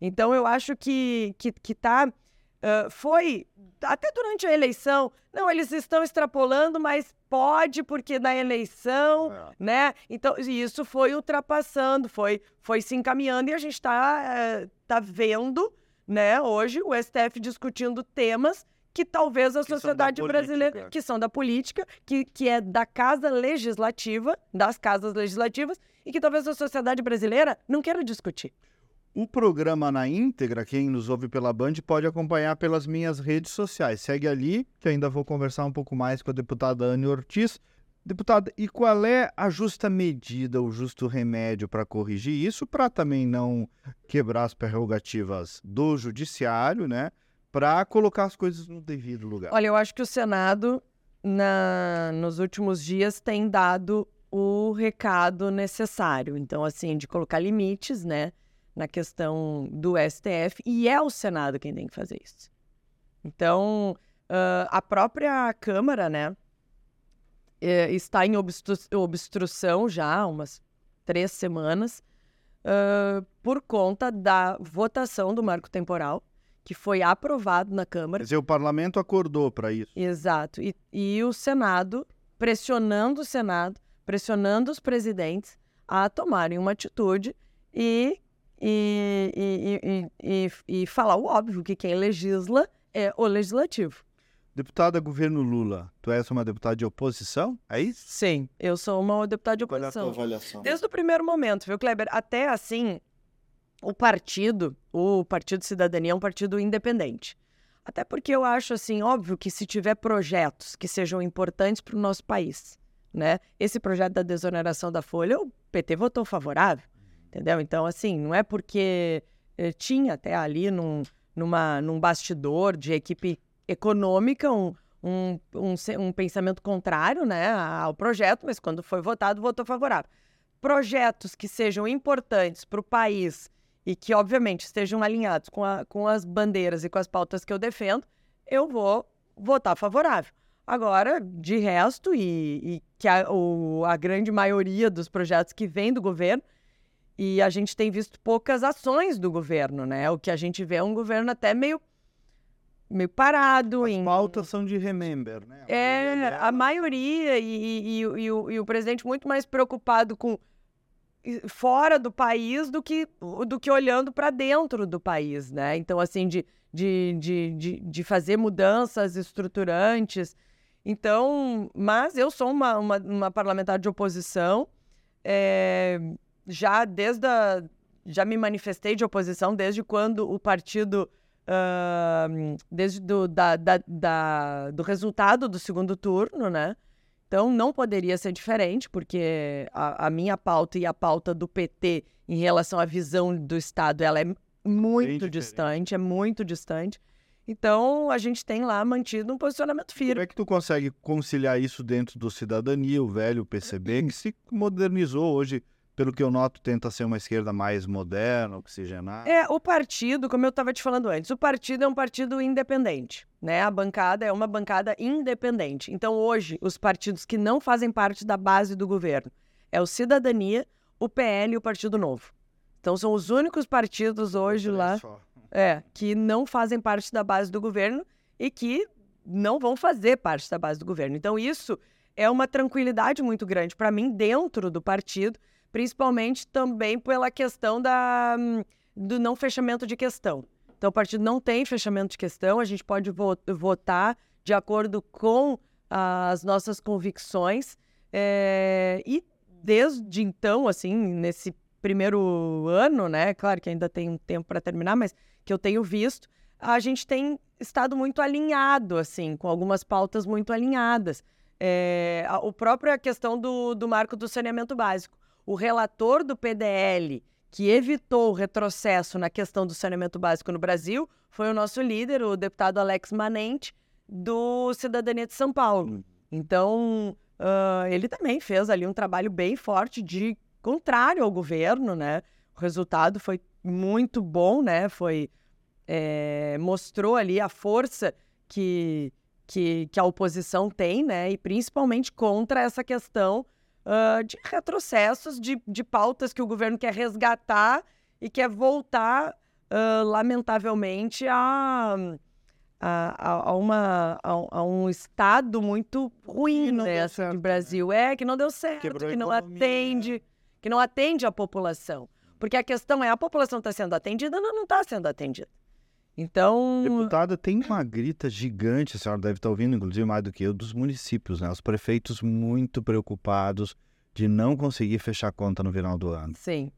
Então, eu acho que está que, que tá Uh, foi até durante a eleição. Não, eles estão extrapolando, mas pode porque na eleição, é. né? Então isso foi ultrapassando, foi, foi se encaminhando e a gente está uh, tá vendo, né? Hoje o STF discutindo temas que talvez a que sociedade brasileira, que são da política, que, que é da casa legislativa, das casas legislativas, e que talvez a sociedade brasileira não queira discutir. O programa na íntegra, quem nos ouve pela Band, pode acompanhar pelas minhas redes sociais. Segue ali, que ainda vou conversar um pouco mais com a deputada Anne Ortiz. Deputada, e qual é a justa medida, o justo remédio para corrigir isso, para também não quebrar as prerrogativas do judiciário, né? para colocar as coisas no devido lugar? Olha, eu acho que o Senado, na, nos últimos dias, tem dado o recado necessário. Então, assim, de colocar limites, né, na questão do STF, e é o Senado quem tem que fazer isso. Então, uh, a própria Câmara, né, é, está em obstru obstrução já há umas três semanas, uh, por conta da votação do marco temporal, que foi aprovado na Câmara. Quer dizer, o parlamento acordou para isso. Exato. E, e o Senado, pressionando o Senado, pressionando os presidentes a tomarem uma atitude e, e, e, e, e falar o óbvio, que quem legisla é o legislativo. Deputada governo Lula, tu és uma deputada de oposição? É isso? Sim, eu sou uma deputada de Qual é a oposição. tua avaliação? Desde o primeiro momento, viu, Kleber? Até assim, o partido, o Partido Cidadania é um partido independente. Até porque eu acho assim, óbvio que se tiver projetos que sejam importantes para o nosso país, né? Esse projeto da desoneração da folha, o PT votou favorável, entendeu? Então, assim, não é porque eh, tinha até ali num, numa, num bastidor de equipe econômica um, um, um, um pensamento contrário né, ao projeto, mas quando foi votado, votou favorável. Projetos que sejam importantes para o país e que, obviamente, estejam alinhados com, a, com as bandeiras e com as pautas que eu defendo, eu vou votar favorável. Agora, de resto, e, e que a, o, a grande maioria dos projetos que vem do governo, e a gente tem visto poucas ações do governo, né? O que a gente vê é um governo até meio meio parado. As em... pautas são de remember, né? A É, maioria a maioria, e, e- e o- e o, e o presidente muito mais preocupado com fora do país do que, do que olhando para dentro do país, né? Então, assim, de, de, de, de, de fazer mudanças estruturantes. Então, mas eu sou uma, uma, uma parlamentar de oposição, é, já desde a, já me manifestei de oposição desde quando o partido ah, desde do, da, da- da- do resultado do segundo turno, né? Então não poderia ser diferente, porque a, a minha pauta e a pauta do PT em relação à visão do Estado, ela é muito distante, é muito distante. Então a gente tem lá mantido um posicionamento Como firme. é que tu consegue conciliar isso dentro do Cidadania, o velho PCB, que se modernizou hoje, pelo que eu noto, tenta ser uma esquerda mais moderna, oxigenada? É, o partido, como eu estava te falando antes, o partido é um partido independente, né? A bancada é uma bancada independente. Então, hoje, os partidos que não fazem parte da base do governo é o Cidadania, o PL e o Partido Novo. Então, são os únicos partidos hoje lá só. é, que não fazem parte da base do governo e que não vão fazer parte da base do governo. Então, isso é uma tranquilidade muito grande para mim dentro do partido, principalmente também pela questão da, do não fechamento de questão. Então, o partido não tem fechamento de questão, a gente pode vo- votar de acordo com as nossas convicções. é, e desde então, assim, nesse primeiro ano, né? Claro que ainda tem um tempo para terminar, mas que eu tenho visto, a gente tem estado muito alinhado, assim, com algumas pautas muito alinhadas. É, a, o própria questão do, do marco do saneamento básico. O relator do PDL, que evitou o retrocesso na questão do saneamento básico no Brasil, foi o nosso líder, o deputado Alex Manente, do Cidadania de São Paulo. Então, ah, ele também fez ali um trabalho bem forte de contrário ao governo, né? O resultado foi muito bom, né? Foi é, mostrou ali a força que, que, que a oposição tem, né? E principalmente contra essa questão ah, de retrocessos, de, de pautas que o governo quer resgatar e quer voltar, ah, lamentavelmente, a, a, a- uma, a, a um estado muito ruim né, deu assim, do né? Brasil. É, que não deu certo, Quebrou que não atende, que não atende a população. Porque a questão é, a população está sendo atendida ou não está sendo atendida? Então, Deputada, tem uma grita gigante, a senhora deve estar ouvindo, inclusive mais do que eu, dos municípios, né? Os prefeitos muito preocupados de não conseguir fechar a conta no final do ano. Sim.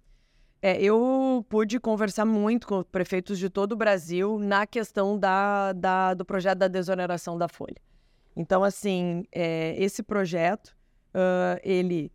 É, eu pude conversar muito com prefeitos de todo o Brasil na questão da, da- do projeto da desoneração da folha. Então, assim, é, esse projeto, ah, ele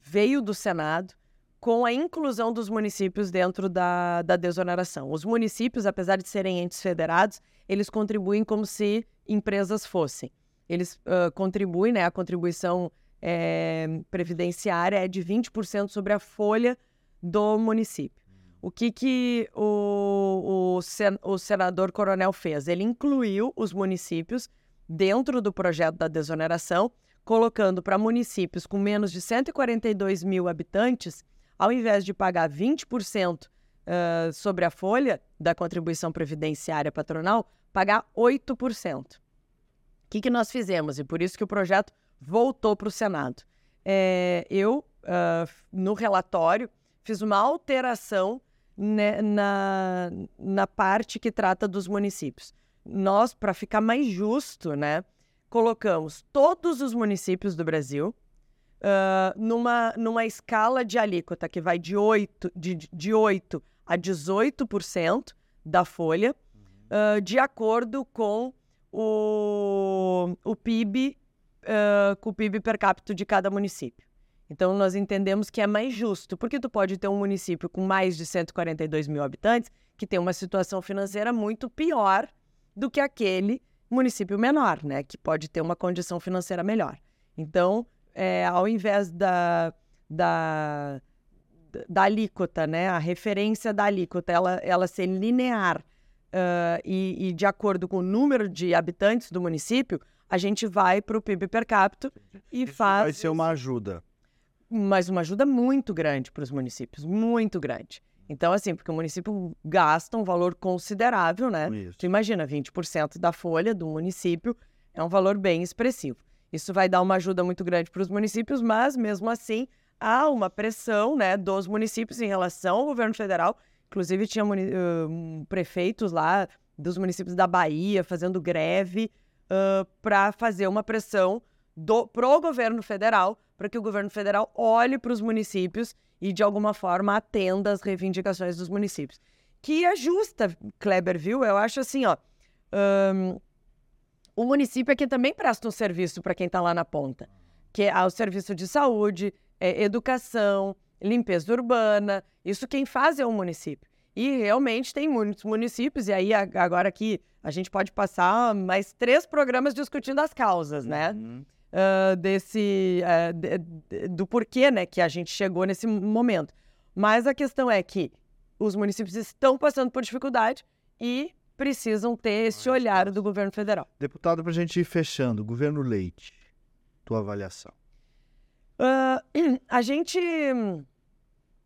veio do Senado com a inclusão dos municípios dentro da, da desoneração. Os municípios, apesar de serem entes federados, eles contribuem como se empresas fossem. Eles uh, contribuem, né? A contribuição é, previdenciária é de 20% sobre a folha do município. O que, que o, o, sen, o senador Coronel fez? Ele incluiu os municípios dentro do projeto da desoneração, colocando para municípios com menos de 142 mil habitantes, ao invés de pagar 20% uh, sobre a folha da contribuição previdenciária patronal, pagar 8%. O que, que nós fizemos? E por isso que o projeto voltou para o Senado. É, eu, uh, no relatório, fiz uma alteração né, na, na parte que trata dos municípios. Nós, para ficar mais justo, né, colocamos todos os municípios do Brasil uh, numa, numa escala de alíquota que vai de 8, de, de 8 a 18% da folha, uh, de acordo com o, o PIB, uh, com o PIB per capita de cada município. Então, nós entendemos que é mais justo, porque tu pode ter um município com mais de 142 mil habitantes que tem uma situação financeira muito pior do que aquele município menor, né? Que pode ter uma condição financeira melhor. Então, é, ao invés da, da, da alíquota, né? A referência da alíquota, ela, ela ser linear uh, e, e de acordo com o número de habitantes do município, a gente vai para o PIB per capita e Isso faz... Vai ser uma ajuda mas uma ajuda muito grande para os municípios, muito grande. Então, assim, porque o município gasta um valor considerável, né? Isso. Tu imagina, 20% da folha do município é um valor bem expressivo. Isso vai dar uma ajuda muito grande para os municípios, mas mesmo assim há uma pressão, né, dos municípios em relação ao governo federal. Inclusive tinha uh, prefeitos lá dos municípios da Bahia fazendo greve uh, para fazer uma pressão do, pro governo federal para que o governo federal olhe para os municípios e, de alguma forma, atenda às reivindicações dos municípios. Que é justa, Kleber, viu? Eu acho assim, ó. Um, o município é que também presta um serviço para quem está lá na ponta, que é o serviço de saúde, é, educação, limpeza urbana. Isso quem faz é o município. E realmente tem muitos municípios, e aí agora aqui a gente pode passar mais três programas discutindo as causas, né? Uhum uh, desse uh, de, do porquê, né, que a gente chegou nesse momento. Mas a questão é que os municípios estão passando por dificuldade e precisam ter esse olhar do governo federal. Deputado, para a gente ir fechando, governo Leite, tua avaliação. Uh, a gente,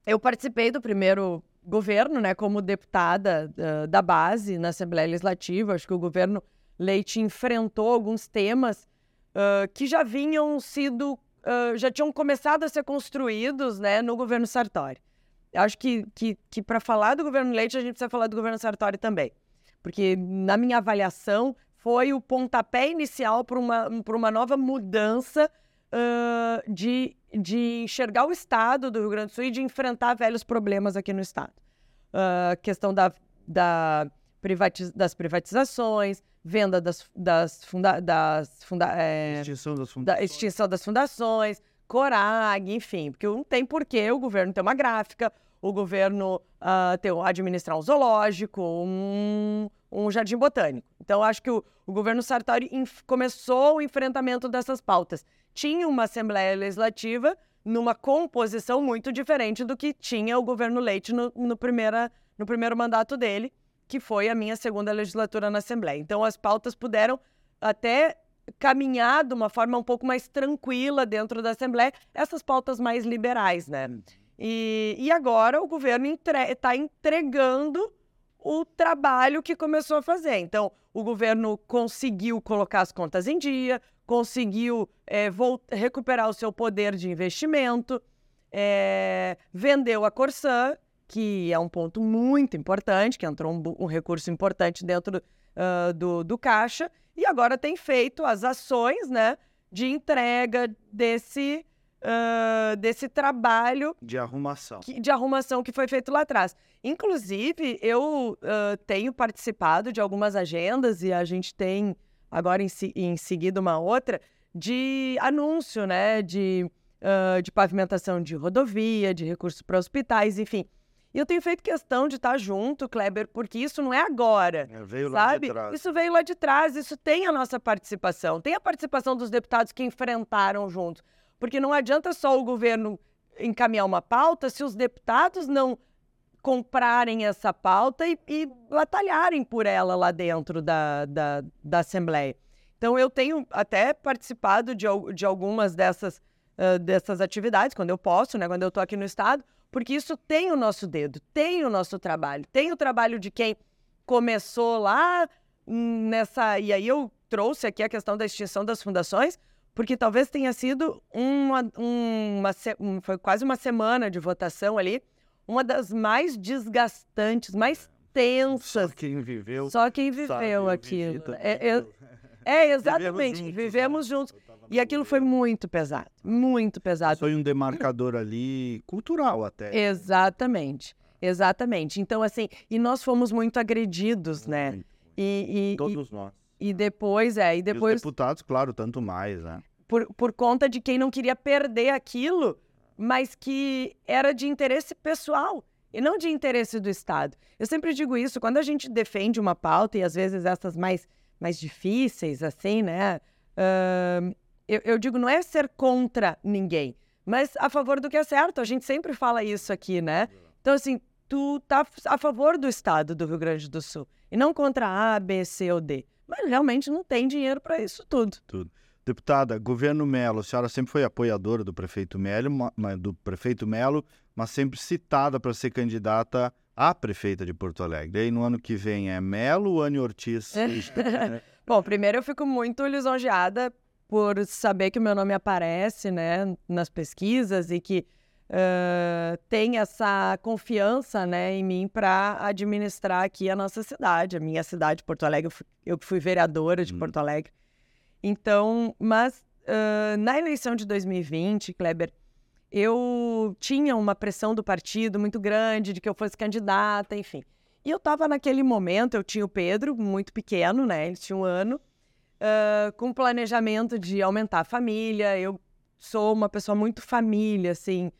eu participei do primeiro governo, né, como deputada uh, da base na Assembleia Legislativa. Acho que o governo Leite enfrentou alguns temas uh, que já vinham sido, uh, já tinham começado a ser construídos né, no governo Sartori. Acho que, que, que para falar do governo Leite, a gente precisa falar do governo Sartori também. Porque, na minha avaliação, foi o pontapé inicial para uma, uma nova mudança uh, de, de enxergar o Estado do Rio Grande do Sul e de enfrentar velhos problemas aqui no Estado. A uh, questão da, da privatiz das privatizações, venda das, das, funda das funda é, extinção, das fundações. Da extinção das fundações, Corag, enfim, porque não tem porquê o governo ter uma gráfica, o governo uh, ter, administrar um zoológico, um, um jardim botânico. Então, acho que o, o governo Sartori começou o enfrentamento dessas pautas. Tinha uma Assembleia Legislativa numa composição muito diferente do que tinha o governo Leite no, no, primeira, no primeiro mandato dele que foi a minha segunda legislatura na Assembleia. Então, as pautas puderam até caminhar de uma forma um pouco mais tranquila dentro da Assembleia, essas pautas mais liberais, né? E, e agora o governo está entre, entregando o trabalho que começou a fazer. Então, o governo conseguiu colocar as contas em dia, conseguiu é, recuperar o seu poder de investimento, é, vendeu a Corsã, que é um ponto muito importante, que entrou um, um recurso importante dentro uh, do, do caixa, e agora tem feito as ações né, de entrega desse, uh, desse trabalho de arrumação. Que, de arrumação que foi feito lá atrás. Inclusive, eu uh, tenho participado de algumas agendas e a gente tem agora em, em seguida uma outra de anúncio, né? De uh, de pavimentação de rodovia, de recursos para hospitais, enfim. E eu tenho feito questão de estar junto, Kleber, porque isso não é agora. É, veio lá sabe? de trás. Isso veio lá de trás, isso tem a nossa participação. Tem a participação dos deputados que enfrentaram juntos. Porque não adianta só o governo encaminhar uma pauta se os deputados não comprarem essa pauta e, e batalharem por ela lá dentro da, da, da Assembleia. Então, eu tenho até participado de, de algumas dessas, uh, dessas atividades, quando eu posso, né, quando eu estou aqui no Estado, porque isso tem o nosso dedo, tem o nosso trabalho, tem o trabalho de quem começou lá nessa. E aí eu trouxe aqui a questão da extinção das fundações, porque talvez tenha sido uma, uma, uma foi quase uma semana de votação ali, uma das mais desgastantes, mais tensas. Só quem viveu. Só quem viveu aquilo. É, é, é, exatamente. Vivemos juntos. Vivemos juntos. Né? E aquilo foi muito pesado, muito pesado. Foi um demarcador ali cultural até. Exatamente, exatamente. Então, assim, e nós fomos muito agredidos, né? E, e Todos e, nós. E depois, é, e depois... E os deputados, claro, tanto mais, né? Por, por conta de quem não queria perder aquilo, mas que era de interesse pessoal e não de interesse do Estado. Eu sempre digo isso, quando a gente defende uma pauta, e às vezes essas mais, mais difíceis, assim, né? Uh, eu, eu digo, não é ser contra ninguém, mas a favor do que é certo. A gente sempre fala isso aqui, né? Então, assim, tu tá a favor do Estado do Rio Grande do Sul e não contra A, B, C ou D. Mas realmente não tem dinheiro para isso tudo. Tudo. Deputada, governo Melo, a senhora sempre foi apoiadora do prefeito Melo, do prefeito Melo, mas sempre citada para ser candidata a prefeita de Porto Alegre. E aí no ano que vem é Melo ou Anne Ortiz? Bom, primeiro eu fico muito lisonjeada por saber que o meu nome aparece né, nas pesquisas e que uh, tem essa confiança né, em mim para administrar aqui a nossa cidade, a minha cidade, Porto Alegre. Eu que fui vereadora de hum. Porto Alegre. Então, mas uh, na eleição de 2020, Kleber, eu tinha uma pressão do partido muito grande de que eu fosse candidata, enfim. E eu estava naquele momento, eu tinha o Pedro, muito pequeno, né? Ele tinha um ano uh, com planejamento de aumentar a família. Eu sou uma pessoa muito família, assim,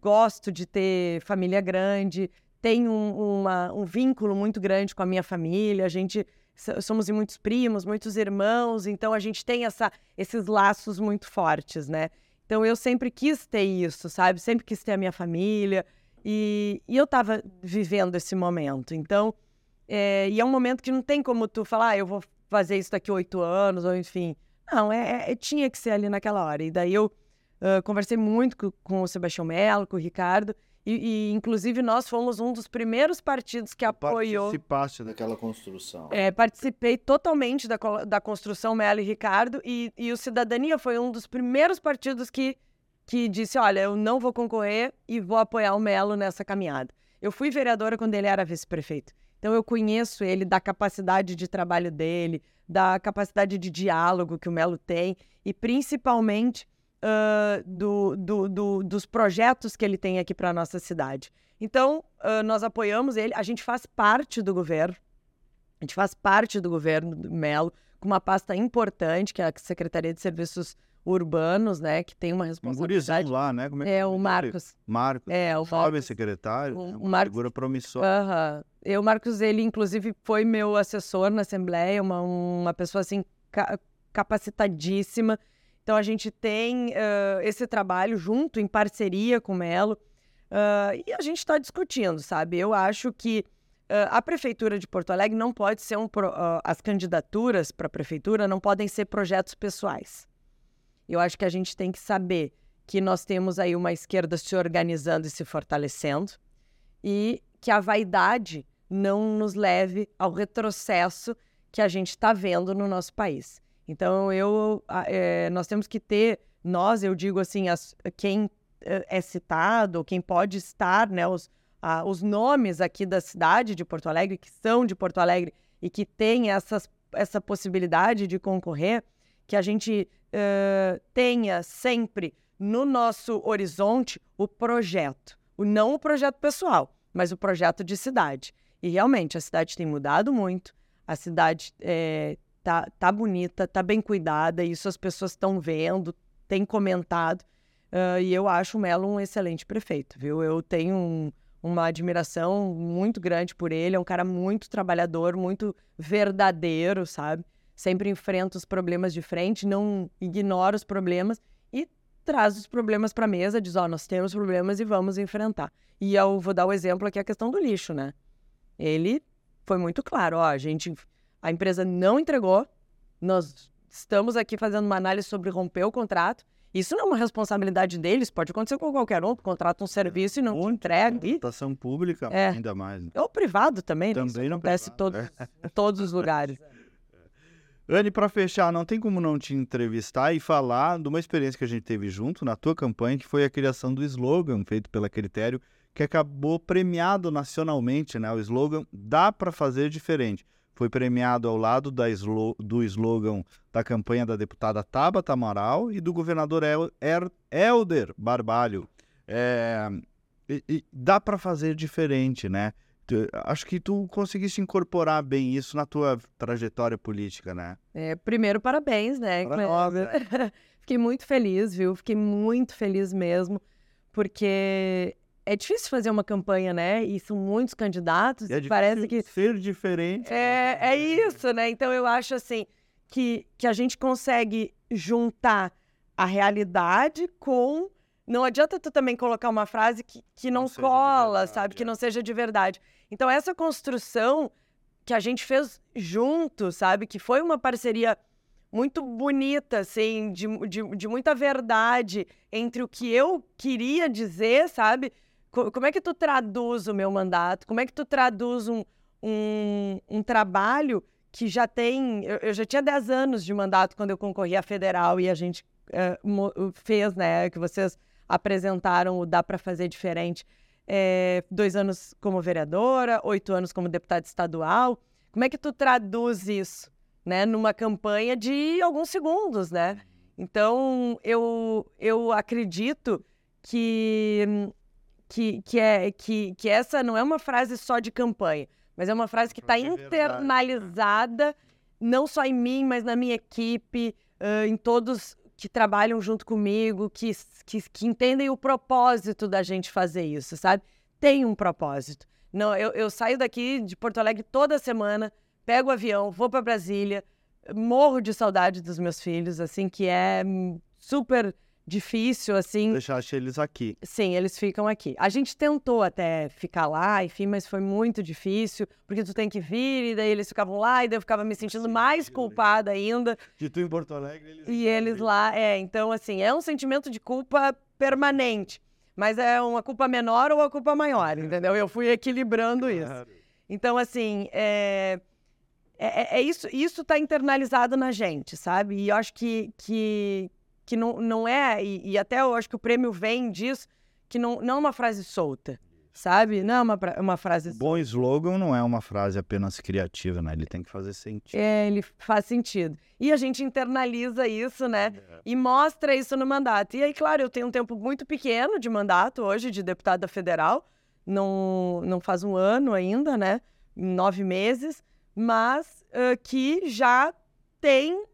gosto de ter família grande, tenho um, uma, um vínculo muito grande com a minha família. A gente somos muitos primos, muitos irmãos, então a gente tem essa, esses laços muito fortes, né? Então eu sempre quis ter isso, sabe? Sempre quis ter a minha família e, e eu estava vivendo esse momento. Então, é, e é um momento que não tem como tu falar, ah, eu vou fazer isso daqui oito anos, ou enfim. Não, é, é, tinha que ser ali naquela hora. E daí eu uh, conversei muito com, com, o Sebastião Melo, com o Ricardo, e, e, inclusive nós fomos um dos primeiros partidos que apoiou. Participaste daquela construção. É, participei totalmente da, da construção Melo e Ricardo, e, e o Cidadania foi um dos primeiros partidos que, que disse: olha, eu não vou concorrer e vou apoiar o Melo nessa caminhada. Eu fui vereadora quando ele era vice-prefeito. Então eu conheço ele da capacidade de trabalho dele, da capacidade de diálogo que o Melo tem e principalmente uh, do, do, do, dos projetos que ele tem aqui para a nossa cidade. Então uh, nós apoiamos ele, a gente faz parte do governo, a gente faz parte do governo do Melo com uma pasta importante que é a Secretaria de Serviços urbanos, né, que tem uma responsabilidade. Um lá, né? Como é, é, é o Marcos. Marcos. É, o Jovem secretário, o, é uma Marcos... figura promissora. Aham. Eu, Marcos, ele inclusive foi meu assessor na Assembleia, uma, uma pessoa assim ca capacitadíssima. Então a gente tem uh, esse trabalho junto, em parceria com o Melo, uh, e a gente está discutindo, sabe? Eu acho que uh, a Prefeitura de Porto Alegre não pode ser um. Pro, as candidaturas para a Prefeitura não podem ser projetos pessoais. Eu acho que a gente tem que saber que nós temos aí uma esquerda se organizando e se fortalecendo e que a vaidade não nos leve ao retrocesso que a gente está vendo no nosso país. Então, eu, é, nós temos que ter, nós, eu digo assim, as, quem eh, é citado, quem pode estar, né, os, a, os nomes aqui da cidade de Porto Alegre, que são de Porto Alegre e que têm essas, essa possibilidade de concorrer, que a gente uh, tenha sempre no nosso horizonte o projeto, o, não o projeto pessoal, mas o projeto de cidade. E realmente a cidade tem mudado muito, a cidade é, tá, tá bonita, tá bem cuidada, isso as pessoas estão vendo, têm comentado. Uh, e eu acho o Melo um excelente prefeito, viu? Eu tenho um, uma admiração muito grande por ele. É um cara muito trabalhador, muito verdadeiro, sabe? Sempre enfrenta os problemas de frente, não ignora os problemas e traz os problemas para a mesa, diz: Ó, oh, nós temos problemas e vamos enfrentar. E eu vou dar o exemplo aqui, a questão do lixo, né? Ele foi muito claro: ó, a gente, a empresa não entregou, nós estamos aqui fazendo uma análise sobre romper o contrato isso não é uma responsabilidade deles, pode acontecer com qualquer um, contrata um serviço e não Muito, entrega. Contratação pública, é. ainda mais. Né? Ou privado também, né? Também não acontece em todos, é. todos os lugares. Anne, para fechar, não tem como não te entrevistar e falar de uma experiência que a gente teve junto na tua campanha, que foi a criação do slogan feito pela Critério, que acabou premiado nacionalmente, né? O slogan Dá para fazer diferente foi premiado ao lado da do slogan da campanha da deputada Tabata Amaral e do governador El er Helder Barbalho. É, e, e dá para fazer diferente, né? Acho que tu conseguiste incorporar bem isso na tua trajetória política, né? É, primeiro, parabéns, né? Para nós, né? Fiquei muito feliz, viu? Fiquei muito feliz mesmo, porque é difícil fazer uma campanha, né? E são muitos candidatos. É parece que ser diferente. É, é isso, né? Então eu acho assim que, que a gente consegue juntar a realidade com. Não adianta tu também colocar uma frase que, que não, não cola, verdade, sabe? É. Que não seja de verdade. Então, essa construção que a gente fez junto, sabe? Que foi uma parceria muito bonita, assim, de, de, de muita verdade entre o que eu queria dizer, sabe? Como é que tu traduz o meu mandato? Como é que tu traduz um, um, um trabalho que já tem. Eu, eu, já tinha 10 anos de mandato quando eu concorri à federal e a gente uh, fez, né? Que vocês apresentaram o Dá para Fazer Diferente. É, dois anos como vereadora, oito anos como deputada estadual. Como é que tu traduz isso, né? Numa campanha de alguns segundos, né? Então, eu, eu acredito que que, que, é, que, que essa não é uma frase só de campanha, mas é uma frase que está internalizada, não só em mim, mas na minha equipe, uh, em todos que trabalham junto comigo, que, que, que, entendem o propósito da gente fazer isso, sabe? Tem um propósito. Não, eu, eu saio daqui de Porto Alegre toda semana, pego o avião, vou para Brasília, morro de saudade dos meus filhos, assim, que é super difícil, assim. Deixaste eles aqui. Sim, eles ficam aqui. A gente tentou até ficar lá, enfim, mas foi muito difícil, porque tu tem que vir, e daí eles ficavam lá, e daí eu ficava me sentindo Sim, mais culpada ainda. De tu em Porto Alegre, eles E eles lá, é. Então, assim, é um sentimento de culpa permanente. Mas é uma culpa menor ou uma culpa maior, entendeu? Eu fui equilibrando isso. Então, assim, é... É, é, é isso, isso está internalizado na gente, sabe? E eu acho que, que, que não, não é, e, e, até eu acho que o prêmio vem disso, que não, não é uma frase solta, sabe? Não é uma, uma frase solta. Bom slogan não é uma frase apenas criativa, né? Ele tem que fazer sentido. É, ele faz sentido. E a gente internaliza isso, né? É. E mostra isso no mandato. E aí, claro, eu tenho um tempo muito pequeno de mandato hoje, de deputada federal, não, não faz um ano ainda, né? Nove meses, mas uh, que já tem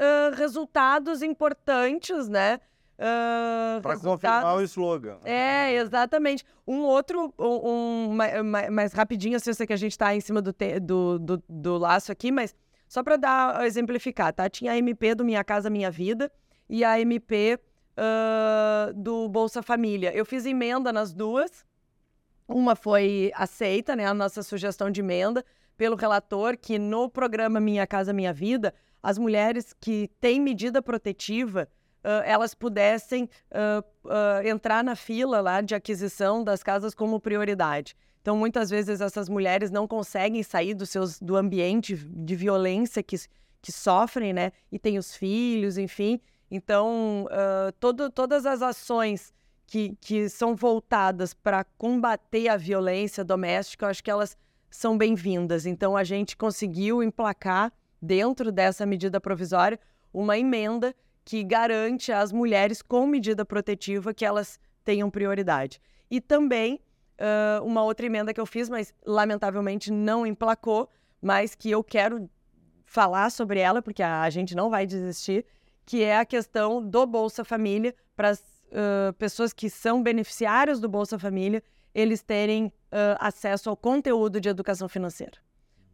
uh, resultados importantes, né? Uh, Para confirmar o slogan. É, exatamente. Um outro, um, um mais, mais rapidinho, assim, eu sei que a gente está em cima do, te, do, do, do, laço aqui, mas só para dar exemplificar, tá? Tinha a MP do Minha Casa Minha Vida e a MP uh, do Bolsa Família. Eu fiz emenda nas duas. Uma foi aceita, né? A nossa sugestão de emenda pelo relator, que no programa Minha Casa Minha Vida as mulheres que têm medida protetiva uh, elas pudessem uh, uh, entrar na fila lá de aquisição das casas como prioridade. Então, muitas vezes essas mulheres não conseguem sair do, seus, do ambiente de violência que, que sofrem, né? E têm os filhos, enfim. Então, todo, todas as ações que, que são voltadas para combater a violência doméstica, eu acho que elas são bem-vindas. Então, a gente conseguiu emplacar dentro dessa medida provisória, uma emenda que garante às mulheres com medida protetiva que elas tenham prioridade. E também uh, uma outra emenda que eu fiz, mas lamentavelmente não emplacou, mas que eu quero falar sobre ela, porque a, gente não vai desistir, que é a questão do Bolsa Família para uh, pessoas que são beneficiários do Bolsa Família, eles terem uh, acesso ao conteúdo de educação financeira.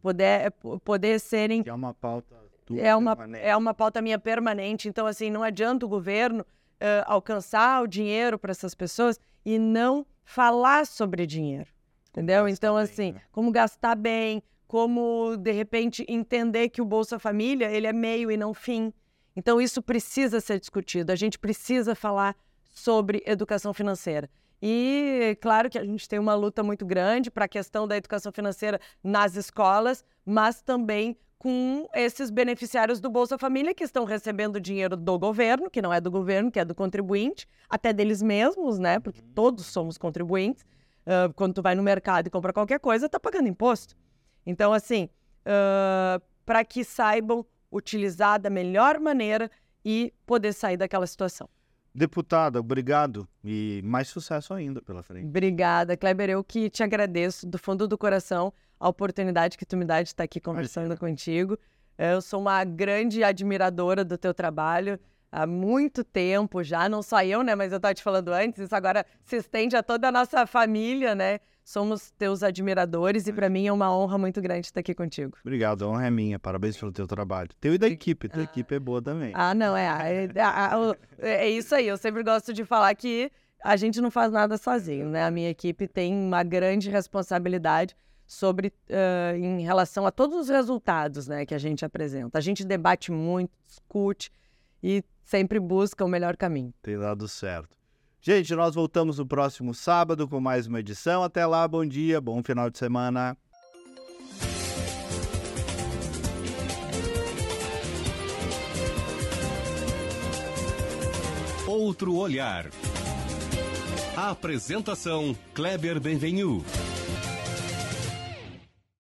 Poder, poder serem... Que é uma pauta é uma, é uma pauta minha permanente. Então, assim, não adianta o governo uh, alcançar o dinheiro para essas pessoas e não falar sobre dinheiro. Entendeu? Então, assim, né? como gastar bem, como, de repente, entender que o Bolsa Família, ele é meio e não fim. Então, isso precisa ser discutido. A gente precisa falar sobre educação financeira. E claro que a gente tem uma luta muito grande para a questão da educação financeira nas escolas, mas também com esses beneficiários do Bolsa Família que estão recebendo dinheiro do governo, que não é do governo, que é do contribuinte, até deles mesmos, né? Porque uhum. todos somos contribuintes. Uh, quando tu vai no mercado e compra qualquer coisa, tá pagando imposto. Então, assim, uh, para que saibam utilizar da melhor maneira e poder sair daquela situação. Deputada, obrigado e mais sucesso ainda pela frente. Obrigada, Kleber. Eu que te agradeço do fundo do coração a oportunidade que tu me dá de estar aqui conversando Imagina. contigo. Eu sou uma grande admiradora do teu trabalho há muito tempo já, não só eu, né, mas eu estava te falando antes, isso agora se estende a toda a nossa família, né? Somos teus admiradores e para mim é uma honra muito grande estar aqui contigo. Obrigado, a honra é minha. Parabéns pelo teu trabalho. Teu e da equipe, tua ah. equipe é boa também. Ah, não, é, é, é, é isso aí. Eu sempre gosto de falar que a gente não faz nada sozinho, né? A minha equipe tem uma grande responsabilidade sobre uh, em relação a todos os resultados né, que a gente apresenta. A gente debate muito, discute e sempre busca o melhor caminho. Tem dado certo. Gente, nós voltamos no próximo sábado com mais uma edição. Até lá, bom dia, bom final de semana. Outro olhar. A apresentação Kleber Benvenu.